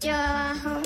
情報。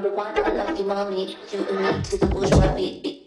The one I love, you, mommy, you and me to the bourgeois beat.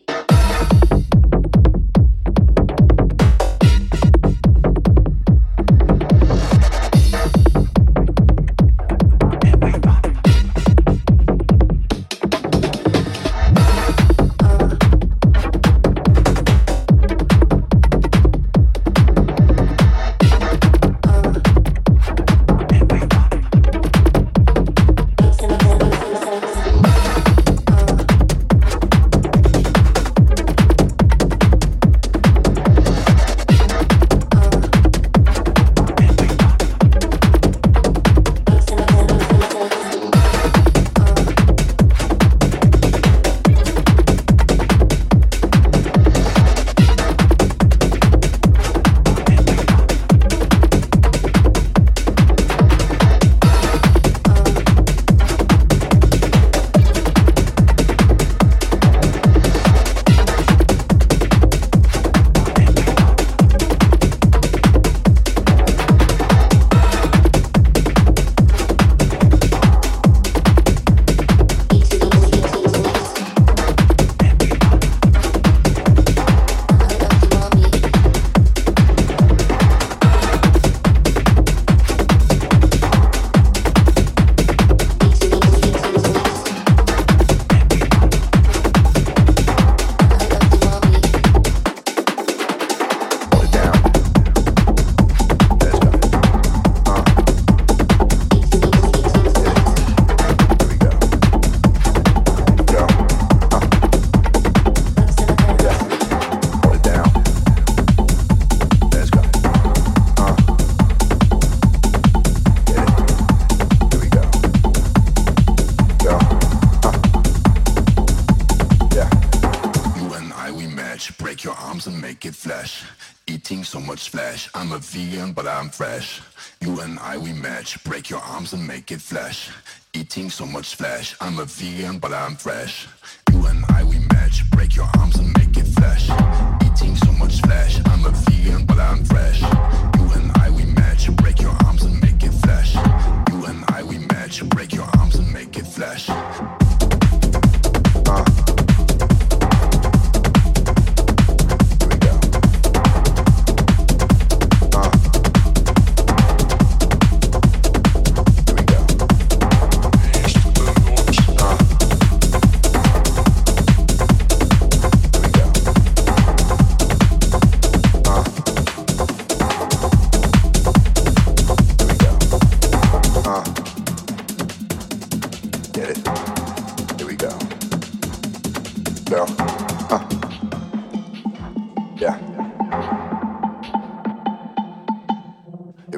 So much flesh. I'm a vegan, but I'm fresh. You and I, we match. Break your arms and make it flesh. Eating so much flesh. I'm a vegan, but I'm fresh. You and I, we match. Break your arms and make it flesh. You and I, we match. Break your arms and make it flesh.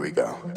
we go.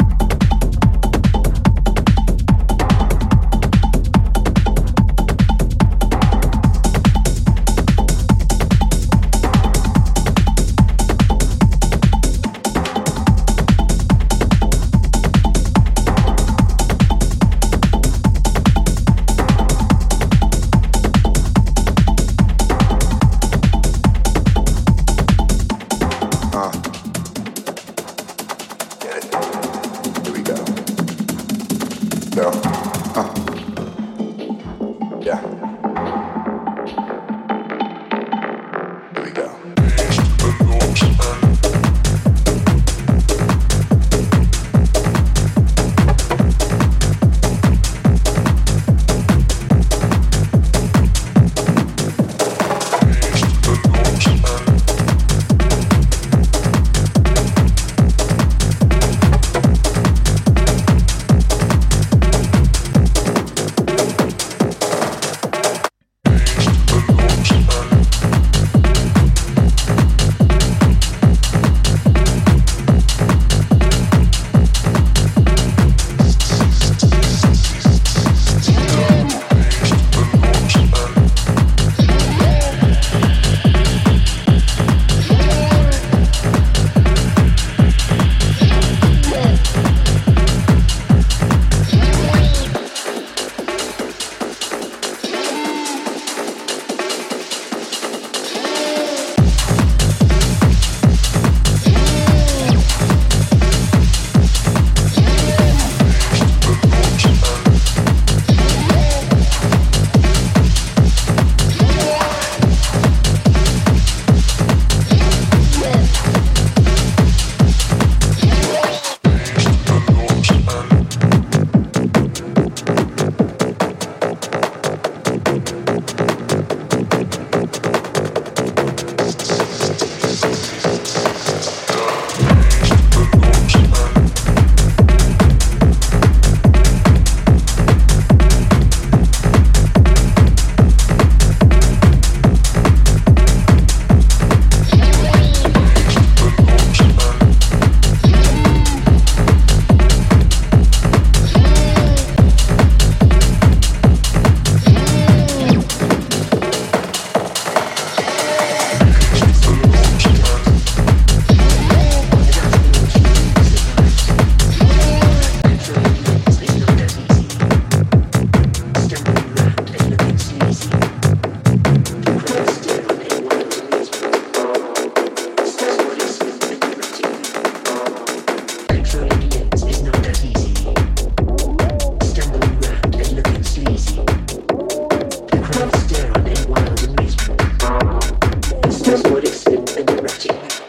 What it's been and erratic.